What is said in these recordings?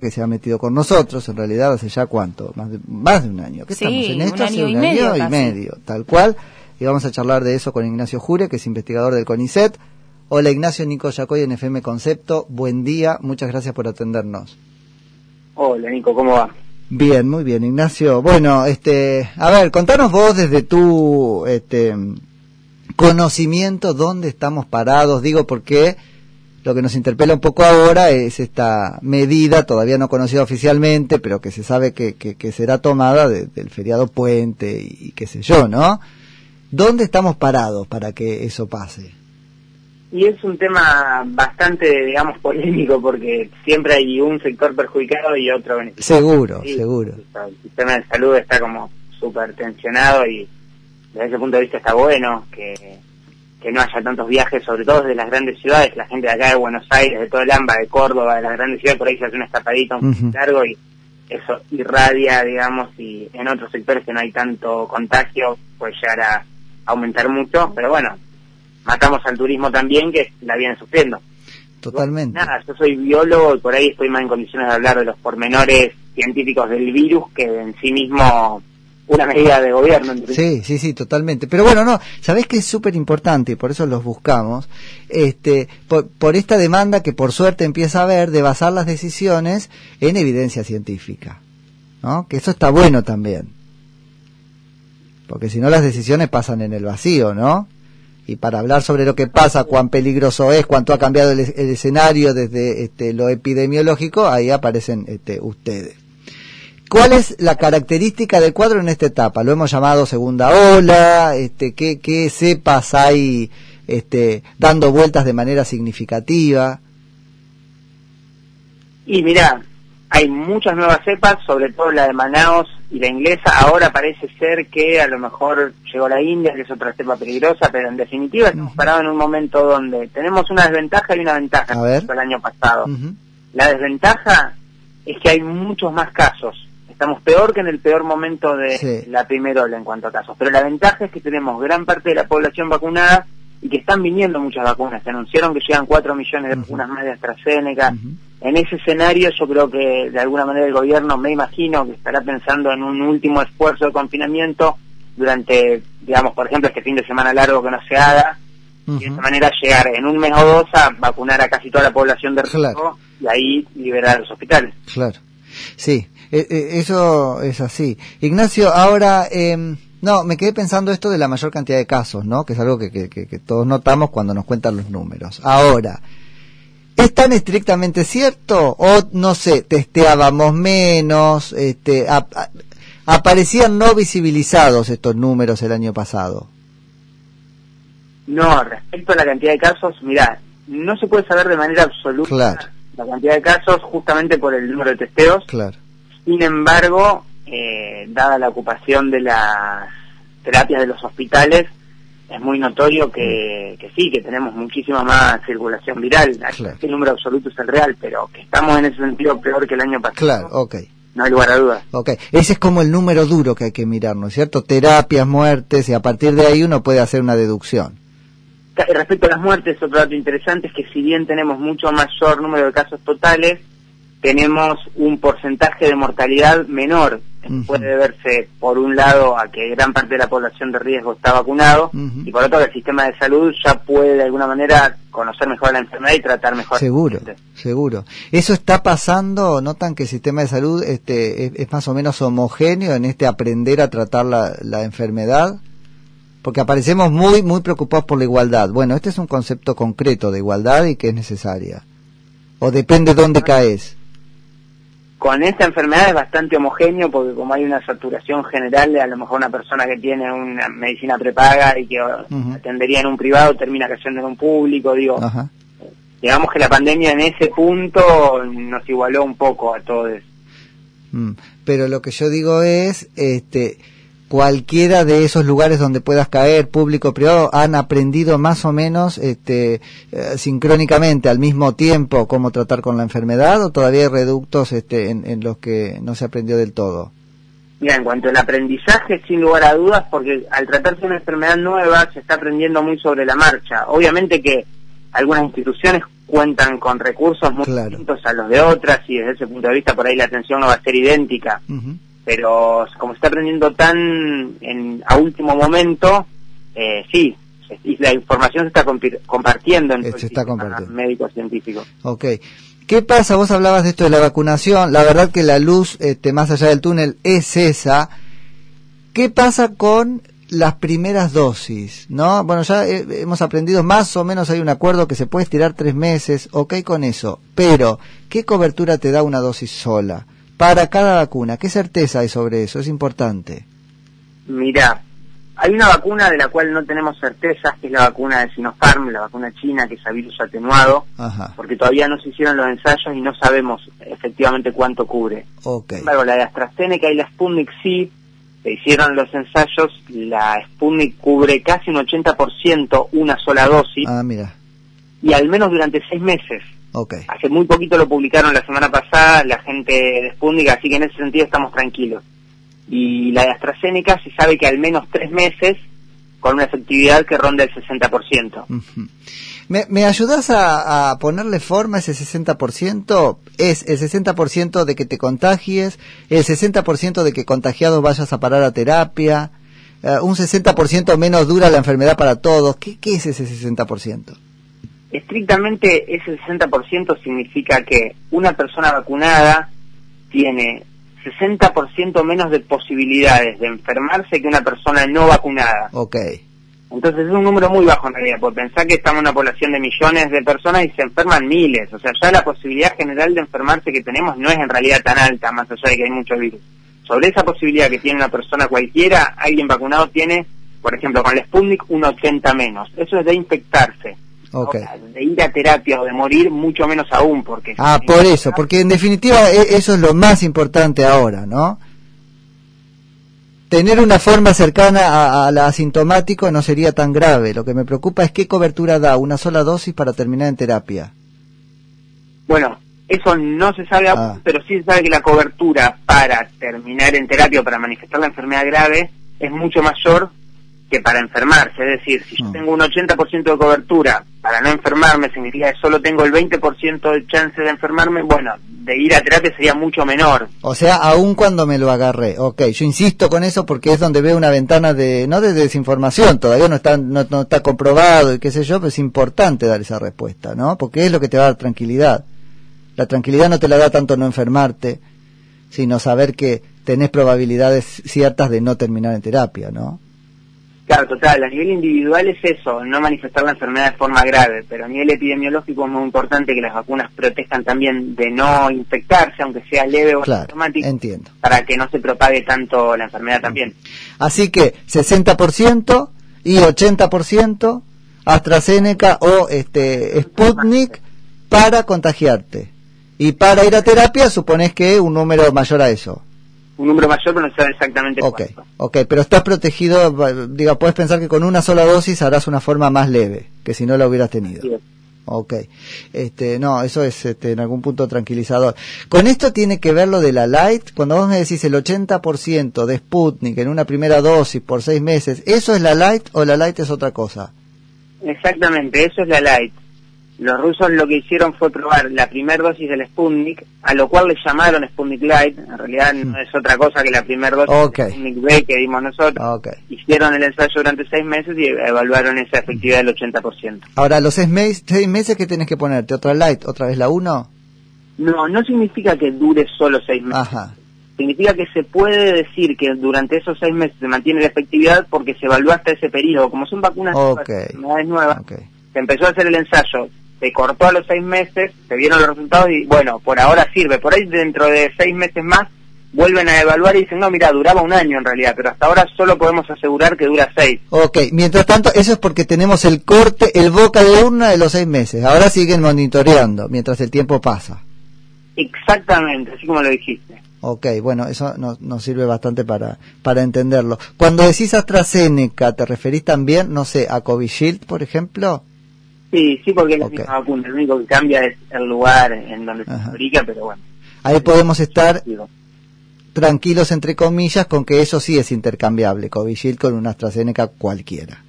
que se ha metido con nosotros, en realidad hace ya cuánto, más de, más de un año. ¿Qué Sí, estamos en esto? un hace año un y año medio y medio, tal cual. Y vamos a charlar de eso con Ignacio Jure, que es investigador del CONICET. Hola Ignacio, Nico Yacoy en FM Concepto. Buen día, muchas gracias por atendernos. Hola Nico, ¿cómo va? Bien, muy bien, Ignacio. Bueno, este, a ver, contanos vos desde tu este, conocimiento dónde estamos parados. Digo porque lo que nos interpela un poco ahora es esta medida, todavía no conocida oficialmente, pero que se sabe que, que, que será tomada de- del feriado puente y, qué sé yo, ¿no? ¿Dónde estamos parados para que eso pase? Y es un tema bastante, digamos, polémico porque siempre hay un sector perjudicado y otro beneficiado. Seguro, Sí, seguro. El sistema de salud está como súper tensionado y desde ese punto de vista está bueno que, que no haya tantos viajes, sobre todo desde las grandes ciudades, la gente de acá de Buenos Aires, de todo el AMBA, de Córdoba, de las grandes ciudades, por ahí se hace una escapadita un Ujú. largo y eso irradia, digamos, y en otros sectores que no hay tanto contagio puede llegar a aumentar mucho, pero bueno, matamos al turismo también que la viene sufriendo. Totalmente. Nada, yo soy biólogo y por ahí estoy más en condiciones de hablar de los pormenores científicos del virus que en sí mismo una medida de gobierno. Sí, sí, sí, totalmente. Pero bueno, no, sabés que es súper importante y por eso los buscamos, este, por, por esta demanda que por suerte empieza a haber de basar las decisiones en evidencia científica, ¿no? Que eso está bueno también. Porque si no las decisiones pasan en el vacío, ¿no? Y para hablar sobre lo que pasa, cuán peligroso es, cuánto ha cambiado el, el escenario desde este, lo epidemiológico, ahí aparecen este, ustedes. ¿Cuál es la característica del cuadro en esta etapa? Lo hemos llamado segunda ola, este, ¿qué, qué cepas hay este, dando vueltas de manera significativa? Y mira, hay muchas nuevas cepas, sobre todo la de Manaos y la inglesa. Ahora parece ser que a lo mejor llegó la India, que es otra cepa peligrosa, pero en definitiva estamos parados en un momento donde tenemos una desventaja y una ventaja A ver. respecto al año pasado. La desventaja es que hay muchos más casos. Estamos peor que en el peor momento de Sí. la primera ola en cuanto a casos. Pero la ventaja es que tenemos gran parte de la población vacunada y que están viniendo muchas vacunas. Se anunciaron que llegan 4 millones de vacunas más de AstraZeneca. En ese escenario yo creo que de alguna manera el gobierno, me imagino, que estará pensando en un último esfuerzo de confinamiento durante, digamos, por ejemplo, este fin de semana largo que no se haga, y de esa manera llegar en un mes o dos a vacunar a casi toda la población de riesgo Claro. y ahí liberar los hospitales. Claro. Sí, eh, eh, eso es así. Ignacio, ahora, eh, no, me quedé pensando esto de la mayor cantidad de casos, ¿no? Que es algo que, que, todos notamos cuando nos cuentan los números. Ahora, ¿es tan estrictamente cierto? O, no sé, testeábamos menos, este, ap- aparecían no visibilizados estos números el año pasado. No, respecto a la cantidad de casos, mira, no se puede saber de manera absoluta Claro. La cantidad de casos justamente por el número de testeos. Claro. Sin embargo, eh, dada la ocupación de las terapias de los hospitales, es muy notorio que, que sí, que tenemos muchísima más circulación viral. Claro. El número absoluto es el real, pero que estamos en ese sentido peor que el año pasado, Claro, ok. no hay lugar a dudas. Ok, ese es como el número duro que hay que mirar, ¿no es cierto? Terapias, muertes, y a partir de ahí uno puede hacer una deducción. Respecto a las muertes, otro dato interesante es que si bien tenemos mucho mayor número de casos totales, tenemos un porcentaje de mortalidad menor. Puede deberse, por un lado, a que gran parte de la población de riesgo está vacunado, y por otro, que el sistema de salud ya puede, de alguna manera, conocer mejor la enfermedad y tratar mejor. a la Seguro, gente. seguro. ¿Eso está pasando? ¿Notan que el sistema de salud este, es, es más o menos homogéneo en este aprender a tratar la, la enfermedad? Porque aparecemos muy, muy preocupados por la igualdad. Bueno, este es un concepto concreto de igualdad y que es necesaria. ¿O depende dónde caes? Con esta enfermedad es bastante homogéneo porque como hay una saturación general, a lo mejor una persona que tiene una medicina prepaga y que Ujú. atendería en un privado termina cayendo en un público, digo, Ajá. digamos que la pandemia en ese punto nos igualó un poco a todos. Mm, Pero lo que yo digo es, este, cualquiera de esos lugares donde puedas caer, público, privado, han aprendido más o menos, este, eh, sincrónicamente, al mismo tiempo, cómo tratar con la enfermedad, o todavía hay reductos, este, en, en los que no se aprendió del todo. Mira, en cuanto al aprendizaje, sin lugar a dudas, porque al tratarse de una enfermedad nueva se está aprendiendo muy sobre la marcha. Obviamente que algunas instituciones cuentan con recursos muy distintos a los de otras y desde ese punto de vista por ahí la atención no va a ser idéntica. Pero como se está aprendiendo tan en, a último momento, eh, sí, la información se está compartiendo entre los médicos científicos. Ok. ¿Qué pasa? Vos hablabas de esto de la vacunación. La verdad que la luz este, más allá del túnel es esa. ¿Qué pasa con las primeras dosis, ¿no? Bueno, ya hemos aprendido más o menos, hay un acuerdo que se puede estirar tres meses, ok con eso, pero ¿qué cobertura te da una dosis sola? Para cada vacuna, ¿qué certeza hay sobre eso? Es importante. Mira, hay una vacuna de la cual no tenemos certeza, que es la vacuna de Sinopharm, la vacuna china, que es a virus atenuado, porque todavía no se hicieron los ensayos y no sabemos efectivamente cuánto cubre. Okay. Sin la de AstraZeneca y la Sputnik sí, se hicieron los ensayos, la Sputnik cubre casi un 80% una sola dosis. Ah, mira. Y al menos durante seis meses. Okay. Hace muy poquito lo publicaron la semana pasada la gente de Sputnik, así que en ese sentido estamos tranquilos. Y la de AstraZeneca se sabe que al menos tres meses con una efectividad que ronda el 60%. ¿Me, ¿Me ayudas a, ponerle forma a ese 60%? ¿Es el 60% de que te contagies? ¿El 60% de que contagiado vayas a parar a terapia? Uh, ¿Un 60% menos dura la enfermedad para todos? ¿Qué, qué es ese 60%? Estrictamente ese 60% significa que una persona vacunada tiene 60% menos de posibilidades de enfermarse que una persona no vacunada. Ok. Entonces es un número muy bajo en realidad, porque pensar que estamos en una población de millones de personas y se enferman miles. O sea, ya la posibilidad general de enfermarse que tenemos no es en realidad tan alta, más allá de que hay muchos virus. Sobre esa posibilidad que tiene una persona cualquiera, alguien vacunado tiene, por ejemplo, con el Sputnik, un 80 menos. Eso es de infectarse. Okay. de ir a terapia o de morir, mucho menos aún, porque... Ah, por eso, porque en definitiva e, eso es lo más importante ahora, ¿no? Tener una forma cercana a, la asintomático no sería tan grave. Lo que me preocupa es qué cobertura da una sola dosis para terminar en terapia. Bueno, eso no se sabe aún, ah. pero sí se sabe que la cobertura para terminar en terapia o para manifestar la enfermedad grave es mucho mayor que para enfermarse. Es decir, si yo mm. tengo un 80% de cobertura para no enfermarme, significa que solo tengo el 20% de chance de enfermarme, bueno, de ir a terapia sería mucho menor. O sea, aún cuando me lo agarré. Ok, yo insisto con eso porque es donde veo una ventana de, no de desinformación, todavía no está, no, no está comprobado y qué sé yo, pero es importante dar esa respuesta, ¿no? Porque es lo que te va a dar tranquilidad. La tranquilidad no te la da tanto no enfermarte, sino saber que tenés probabilidades ciertas de no terminar en terapia, ¿no? Claro, total. A nivel individual es eso, no manifestar la enfermedad de forma grave, pero a nivel epidemiológico es muy importante que las vacunas protejan también de no infectarse, aunque sea leve o claro, entiendo. para que no se propague tanto la enfermedad también. Así que 60% y 80% AstraZeneca o este Sputnik para contagiarte. Y para ir a terapia supones que un número mayor a eso un número mayor, pero no sabe exactamente okay, Ok, pero estás protegido, diga, puedes pensar que con una sola dosis harás una forma más leve que si no la hubieras tenido. Sí. Ok, este, no, eso es este, en algún punto tranquilizador. Con esto tiene que ver lo de la Light, cuando vos me decís el 80% de Sputnik en una primera dosis por seis meses, ¿eso es la Light o la Light es otra cosa? Exactamente, eso es la Light. Los rusos lo que hicieron fue probar la primera dosis del Sputnik, a lo cual le llamaron Sputnik Light, en realidad no hmm. es otra cosa que la primera dosis del Sputnik B que dimos nosotros. Hicieron el ensayo durante seis meses y evaluaron esa efectividad del 80%. Ahora, ¿los seis, meses, seis meses que tienes que ponerte? ¿Otra Light? ¿Otra vez la 1? No, no significa que dure solo seis meses. Ajá. Significa que se puede decir que durante esos seis meses se mantiene la efectividad porque se evaluó hasta ese periodo. Como son vacunas nuevas, nuevas se empezó a hacer el ensayo se cortó a los seis meses, se vieron los resultados y bueno, por ahora sirve. Por ahí dentro de seis meses más vuelven a evaluar y dicen, no, mira, duraba un año en realidad, pero hasta ahora solo podemos asegurar que dura seis. Ok, mientras tanto, eso es porque tenemos el corte, el boca de urna de los seis meses. Ahora siguen monitoreando mientras el tiempo pasa. Exactamente, así como lo dijiste. Ok, bueno, eso nos, nos sirve bastante para, para entenderlo. Cuando decís AstraZeneca, ¿te referís también, no sé, a Covishield, por ejemplo? Sí, sí, porque es la misma vacuna. Lo único que cambia es el lugar en donde se fabrica, pero bueno. Ahí podemos estar tranquilos, entre comillas, con que eso sí es intercambiable, Covishield con una AstraZeneca cualquiera.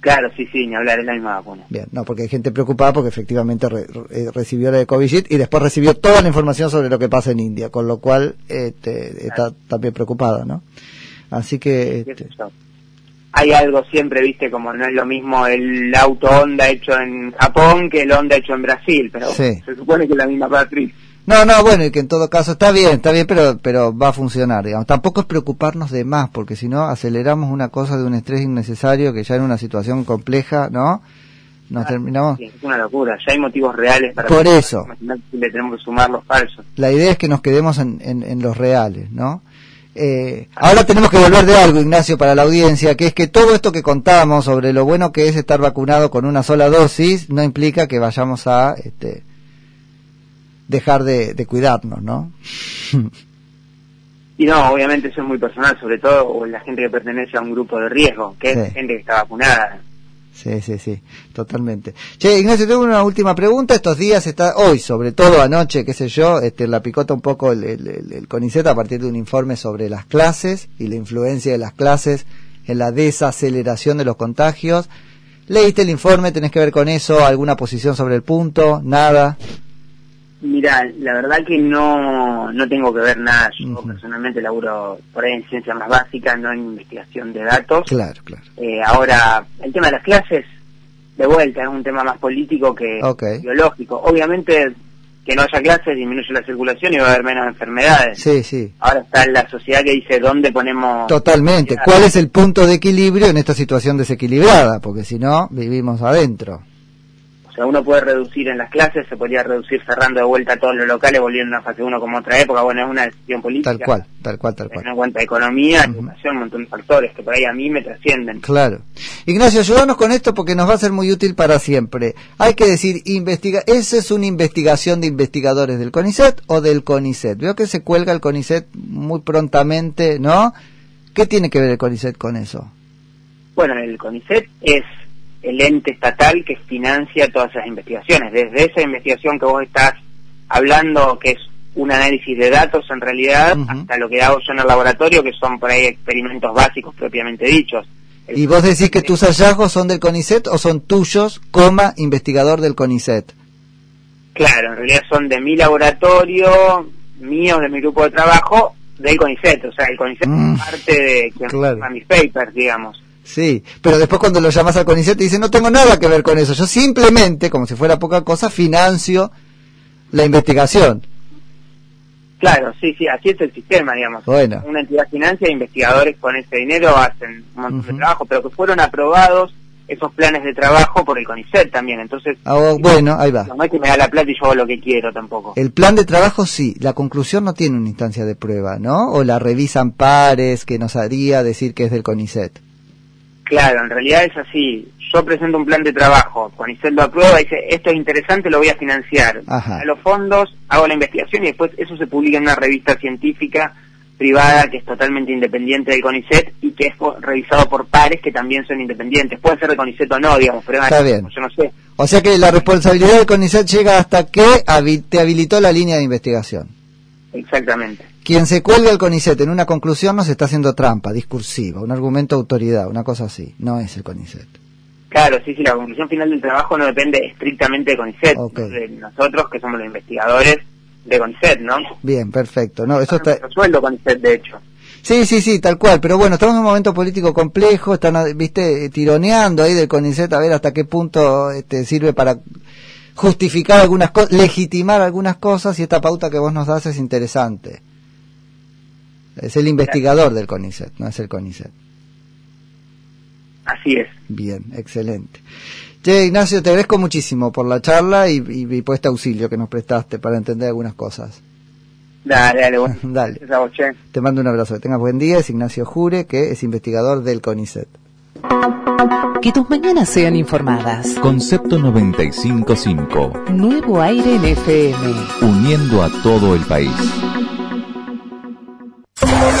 Claro, sí, sí, ni hablar, es la misma vacuna. Bien, no, porque hay gente preocupada porque efectivamente re- re- recibió la de COVID y después recibió toda la información sobre lo que pasa en India, con lo cual este, está también preocupada, ¿no? Así que... este. Hay algo siempre, viste, como no es lo mismo el auto Honda hecho en Japón que el Honda hecho en Brasil, pero Sí. se supone que es la misma matriz. No, no, bueno, y que en todo caso está bien, está bien, pero, pero va a funcionar, digamos. Tampoco es preocuparnos de más, porque si no aceleramos una cosa de un estrés innecesario que ya en una situación compleja, ¿no? Nos terminamos... Sí, es una locura, ya hay motivos reales para... Por eso. Que le tenemos que sumar los falsos. La idea es que nos quedemos en, en, en los reales, ¿no? Eh, ahora tenemos que volver de algo, Ignacio, para la audiencia, que es que todo esto que contamos sobre lo bueno que es estar vacunado con una sola dosis no implica que vayamos a este, dejar de, de cuidarnos, ¿no? Y no, obviamente eso es muy personal, sobre todo la gente que pertenece a un grupo de riesgo, que Sí. es gente que está vacunada. Sí, sí, sí, totalmente. Che, Ignacio, tengo una última pregunta. Estos días está, hoy, sobre todo anoche, qué sé yo, este, la picota un poco el, el, a partir de un informe sobre las clases y la influencia de las clases en la desaceleración de los contagios. ¿Leíste el informe? ¿Tenés que ver con eso? ¿Alguna posición sobre el punto? ¿Nada? Mira, la verdad que no, no tengo que ver nada. Yo personalmente laburo por ahí en ciencias más básicas, no en investigación de datos. Claro, claro. Eh, ahora, el tema de las clases, de vuelta, es un tema más político que biológico. Obviamente, que no haya clases disminuye la circulación y va a haber menos enfermedades. Sí, sí. Ahora está la sociedad que dice dónde ponemos... Totalmente. ¿Cuál es el punto de equilibrio en esta situación desequilibrada? Porque si no, vivimos adentro. Sea, uno puede reducir en las clases, se podría reducir cerrando de vuelta todos los locales, volviendo a una fase 1 como otra época. Bueno, es una decisión política. Tal cual, tal cual, tal cual. Teniendo en cuenta economía, Ujú. educación, un montón de factores que por ahí a mí me trascienden. Claro. Ignacio, ayúdanos con esto porque nos va a ser muy útil para siempre. Hay que decir, investiga ¿esa es una investigación de investigadores del CONICET o del CONICET? Veo que se cuelga el CONICET muy prontamente, ¿no? ¿Qué tiene que ver el CONICET con eso? Bueno, el CONICET es el ente estatal que financia todas esas investigaciones. Desde esa investigación que vos estás hablando, que es un análisis de datos en realidad, hasta lo que hago yo en el laboratorio, que son por ahí experimentos básicos propiamente dichos. El- ¿Y vos decís que tus hallazgos son del CONICET o son tuyos, coma, investigador del CONICET? Claro, en realidad son de mi laboratorio, míos, de mi grupo de trabajo, del CONICET. O sea, el CONICET Mm, es parte de quien claro. mis papers, digamos. Sí, pero después cuando lo llamas al CONICET te dicen, no tengo nada que ver con eso. Yo simplemente, como si fuera poca cosa, financio la investigación. Claro, sí, sí, así es el sistema, digamos. Bueno. Una entidad financia, investigadores con ese dinero hacen un montón de trabajo, pero que fueron aprobados esos planes de trabajo por el CONICET también. Entonces, Ah, oh, bueno, ahí va. no es que me da la plata y yo hago lo que quiero tampoco. El plan de trabajo sí, la conclusión no tiene una instancia de prueba, ¿no? O la revisan pares que nos haría decir que es del CONICET. Claro, en realidad es así. Yo presento un plan de trabajo, CONICET lo aprueba y dice, esto es interesante, lo voy a financiar. Ajá. A los fondos, hago la investigación y después eso se publica en una revista científica privada que es totalmente independiente del CONICET y que es revisado por pares que también son independientes. Puede ser de CONICET o no, digamos, pero Está bien. yo no sé. O sea que la responsabilidad del CONICET llega hasta que te habilitó la línea de investigación. Exactamente. Quien se cuelga el CONICET en una conclusión nos está haciendo trampa, discursiva, un argumento de autoridad, una cosa así. No es el CONICET. Claro, sí, sí, la conclusión final del trabajo no depende estrictamente de CONICET, Ok. sino de nosotros que somos los investigadores de CONICET, ¿no? Bien, perfecto. No, eso está... Sueldo CONICET, de hecho. Sí, sí, sí, tal cual. Pero bueno, estamos en un momento político complejo, están, viste, tironeando ahí del CONICET a ver hasta qué punto este, sirve para justificar algunas cosas, legitimar algunas cosas y esta pauta que vos nos das es interesante. Es el investigador del CONICET, no es el CONICET. Así es. Bien, excelente. Che, Ignacio, te agradezco muchísimo por la charla y, y- y por este auxilio que nos prestaste para entender algunas cosas. Dale, dale, bueno. Dale. Vos. Te mando un abrazo. Que tengas buen día. Es Ignacio Jure, que es investigador del CONICET. Que tus mañanas sean informadas. Concepto 955, Nuevo aire en FM. uniendo a todo el país. Oh.